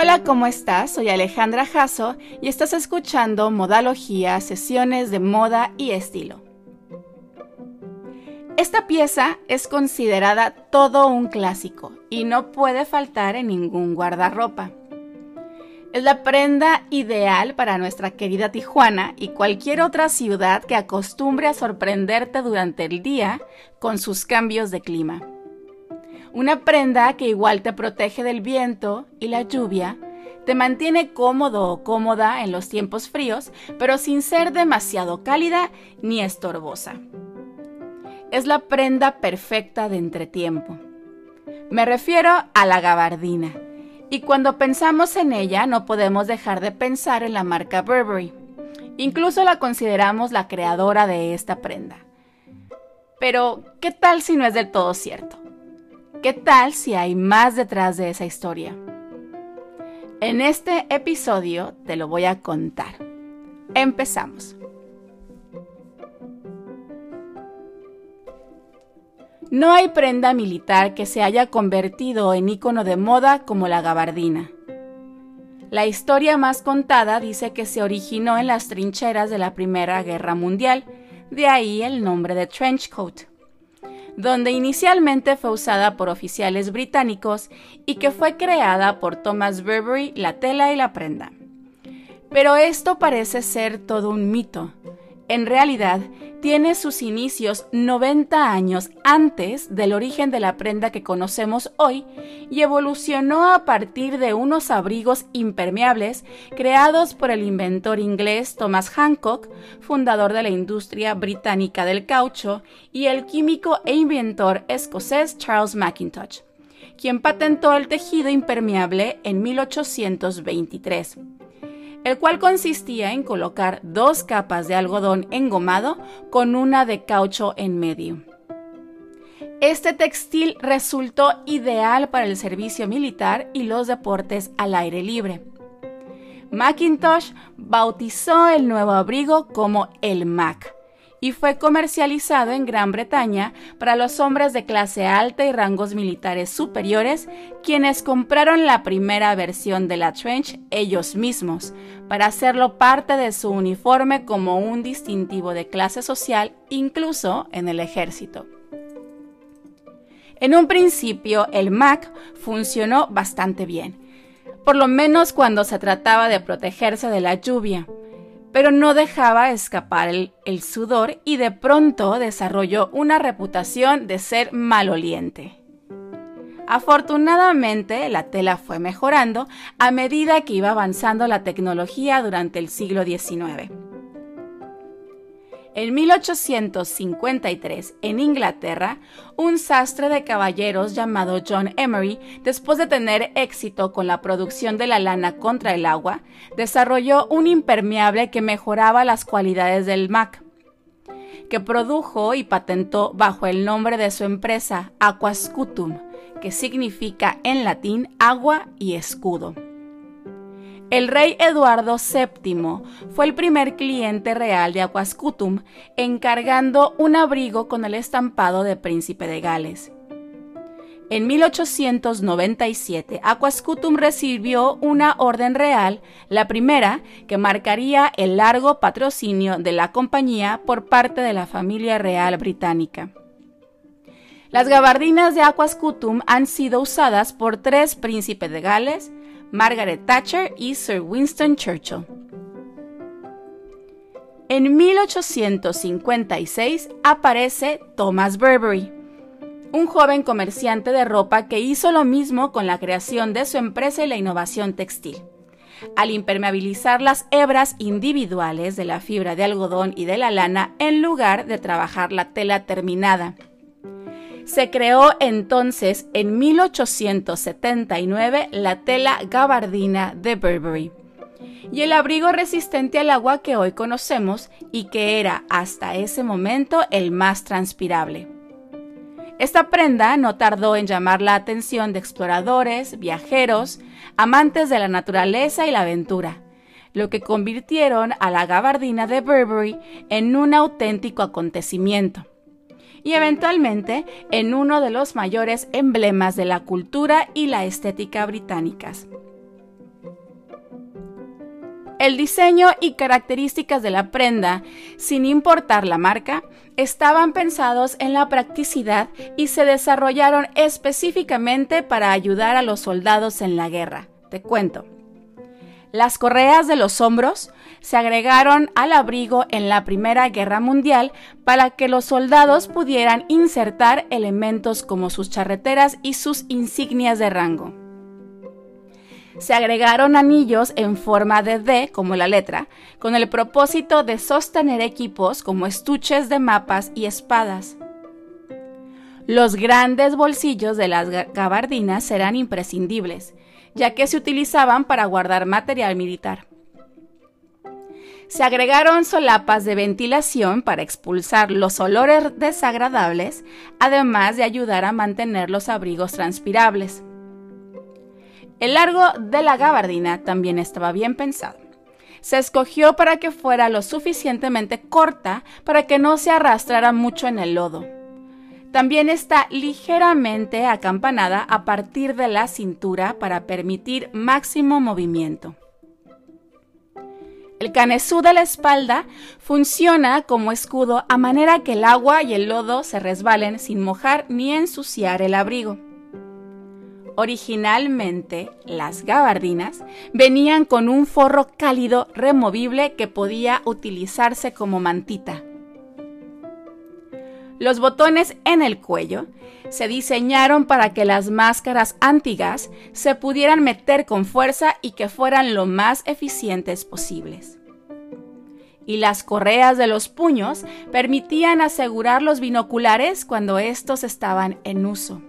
Hola, ¿cómo estás? Soy Alejandra Jasso y estás escuchando Modalogía, sesiones de moda y estilo. Esta pieza es considerada todo un clásico y no puede faltar en ningún guardarropa. Es la prenda ideal para nuestra querida Tijuana y cualquier otra ciudad que acostumbre a sorprenderte durante el día con sus cambios de clima. Una prenda que igual te protege del viento y la lluvia, te mantiene cómodo o cómoda en los tiempos fríos, pero sin ser demasiado cálida ni estorbosa. Es la prenda perfecta de entretiempo. Me refiero a la gabardina y cuando pensamos en ella no podemos dejar de pensar en la marca Burberry. Incluso la consideramos la creadora de esta prenda. Pero, ¿qué tal si no es del todo cierto? ¿Qué tal si hay más detrás de esa historia? En este episodio te lo voy a contar. Empezamos. No hay prenda militar que se haya convertido en icono de moda como la gabardina. La historia más contada dice que se originó en las trincheras de la Primera Guerra Mundial, de ahí el nombre de trench coat, donde inicialmente fue usada por oficiales británicos y que fue creada por Thomas Burberry la tela y la prenda. Pero esto parece ser todo un mito. En realidad, tiene sus inicios 90 años antes del origen de la prenda que conocemos hoy y evolucionó a partir de unos abrigos impermeables creados por el inventor inglés Thomas Hancock, fundador de la industria británica del caucho, y el químico e inventor escocés Charles Mackintosh, quien patentó el tejido impermeable en 1823 el cual consistía en colocar dos capas de algodón engomado con una de caucho en medio. Este textil resultó ideal para el servicio militar y los deportes al aire libre. Macintosh bautizó el nuevo abrigo como el Mac y fue comercializado en Gran Bretaña para los hombres de clase alta y rangos militares superiores, quienes compraron la primera versión de la trench ellos mismos, para hacerlo parte de su uniforme como un distintivo de clase social, incluso en el ejército. En un principio, el MAC funcionó bastante bien, por lo menos cuando se trataba de protegerse de la lluvia pero no dejaba escapar el, sudor y de pronto desarrolló una reputación de ser maloliente. Afortunadamente, la tela fue mejorando a medida que iba avanzando la tecnología durante el siglo XIX. En 1853, en Inglaterra, un sastre de caballeros llamado John Emery, después de tener éxito con la producción de la lana contra el agua, desarrolló un impermeable que mejoraba las cualidades del MAC, que produjo y patentó bajo el nombre de su empresa Aquascutum, que significa en latín agua y escudo. El rey Eduardo VII fue el primer cliente real de Aquascutum, encargando un abrigo con el estampado de príncipe de Gales. En 1897, Aquascutum recibió una orden real, la primera que marcaría el largo patrocinio de la compañía por parte de la familia real británica. Las gabardinas de Aquascutum han sido usadas por tres príncipes de Gales, Margaret Thatcher y Sir Winston Churchill. En 1856 aparece Thomas Burberry, un joven comerciante de ropa que hizo lo mismo con la creación de su empresa y la innovación textil. Al impermeabilizar las hebras individuales de la fibra de algodón y de la lana en lugar de trabajar la tela terminada. Se creó entonces en 1879 la tela gabardina de Burberry y el abrigo resistente al agua que hoy conocemos y que era hasta ese momento el más transpirable. Esta prenda no tardó en llamar la atención de exploradores, viajeros, amantes de la naturaleza y la aventura, lo que convirtieron a la gabardina de Burberry en un auténtico acontecimiento y eventualmente en uno de los mayores emblemas de la cultura y la estética británicas. El diseño y características de la prenda, sin importar la marca, estaban pensados en la practicidad y se desarrollaron específicamente para ayudar a los soldados en la guerra. Te cuento. Las correas de los hombros se agregaron al abrigo en la Primera Guerra Mundial para que los soldados pudieran insertar elementos como sus charreteras y sus insignias de rango se agregaron anillos en forma de D, como la letra, con el propósito de sostener equipos como estuches de mapas y espadas. Los grandes bolsillos de las gabardinas serán imprescindibles, ya que se utilizaban para guardar material militar. Se agregaron solapas de ventilación para expulsar los olores desagradables, además de ayudar a mantener los abrigos transpirables. El largo de la gabardina también estaba bien pensado. Se escogió para que fuera lo suficientemente corta para que no se arrastrara mucho en el lodo. También está ligeramente acampanada a partir de la cintura para permitir máximo movimiento. El canesú de la espalda funciona como escudo a manera que el agua y el lodo se resbalen sin mojar ni ensuciar el abrigo. Originalmente, las gabardinas venían con un forro cálido removible que podía utilizarse como mantita. Los botones en el cuello se diseñaron para que las máscaras antigas se pudieran meter con fuerza y que fueran lo más eficientes posibles. Y las correas de los puños permitían asegurar los binoculares cuando estos estaban en uso.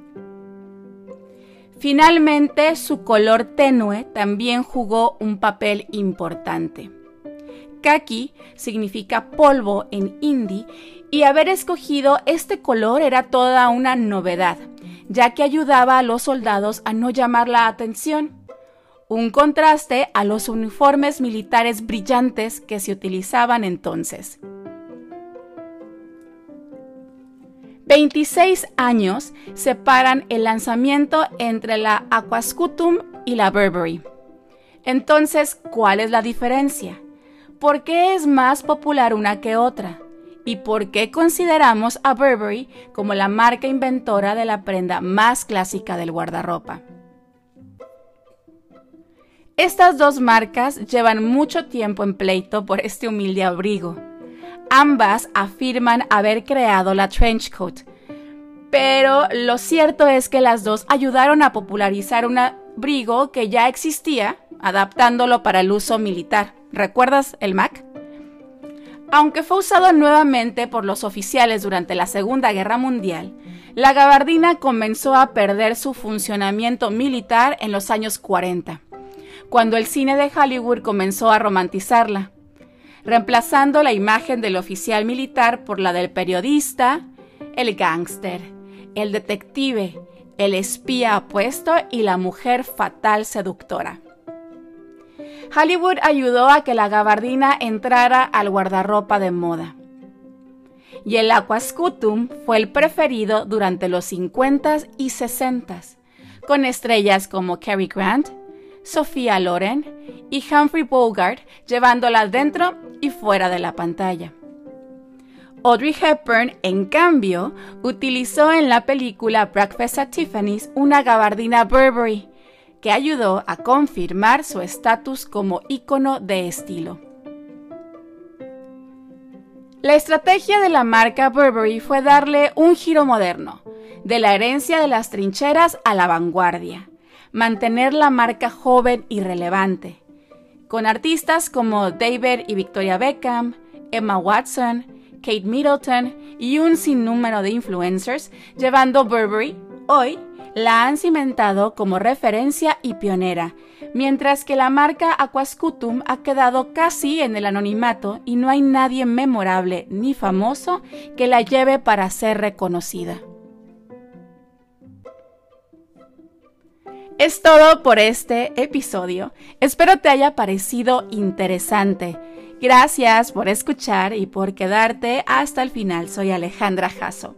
Finalmente, su color tenue también jugó un papel importante. Kaki significa polvo en hindi y haber escogido este color era toda una novedad, ya que ayudaba a los soldados a no llamar la atención, un contraste a los uniformes militares brillantes que se utilizaban entonces. 26 años separan el lanzamiento entre la Aquascutum y la Burberry. Entonces, ¿cuál es la diferencia? ¿Por qué es más popular una que otra? ¿Y por qué consideramos a Burberry como la marca inventora de la prenda más clásica del guardarropa? Estas dos marcas llevan mucho tiempo en pleito por este humilde abrigo Ambas afirman haber creado la trench coat, pero lo cierto es que las dos ayudaron a popularizar un abrigo que ya existía, adaptándolo para el uso militar. ¿Recuerdas el Mac? Aunque fue usado nuevamente por los oficiales durante la Segunda Guerra Mundial, la gabardina comenzó a perder su funcionamiento militar en los años 40, cuando el cine de Hollywood comenzó a romantizarla reemplazando la imagen del oficial militar por la del periodista, el gángster, el detective, el espía apuesto y la mujer fatal seductora. Hollywood ayudó a que la gabardina entrara al guardarropa de moda. Y el aquascutum fue el preferido durante los 50s y 60s, con estrellas como Cary Grant, Sophia Loren y Humphrey Bogart llevándola dentro y fuera de la pantalla. Audrey Hepburn, en cambio, utilizó en la película Breakfast at Tiffany's una gabardina Burberry, que ayudó a confirmar su estatus como ícono de estilo. La estrategia de la marca Burberry fue darle un giro moderno, de la herencia de las trincheras a la vanguardia, mantener la marca joven y relevante, con artistas como David y Victoria Beckham, Emma Watson, Kate Middleton y un sinnúmero de influencers, llevando Burberry, hoy la han cimentado como referencia y pionera, mientras que la marca Aquascutum ha quedado casi en el anonimato y no hay nadie memorable ni famoso que la lleve para ser reconocida. Es todo por este episodio. Espero te haya parecido interesante. Gracias por escuchar y por quedarte hasta el final. Soy Alejandra Jasso.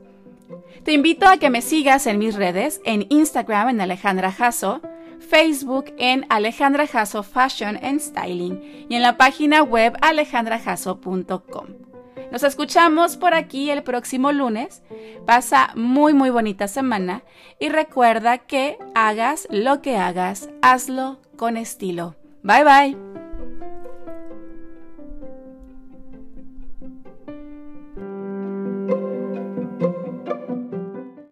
Te invito a que me sigas en mis redes, en Instagram en Alejandra Jasso, Facebook en Alejandra Jasso Fashion and Styling y en la página web alejandrajasso.com. Nos escuchamos por aquí el próximo lunes. Pasa muy muy bonita semana y recuerda que hagas lo que hagas, hazlo con estilo. Bye bye.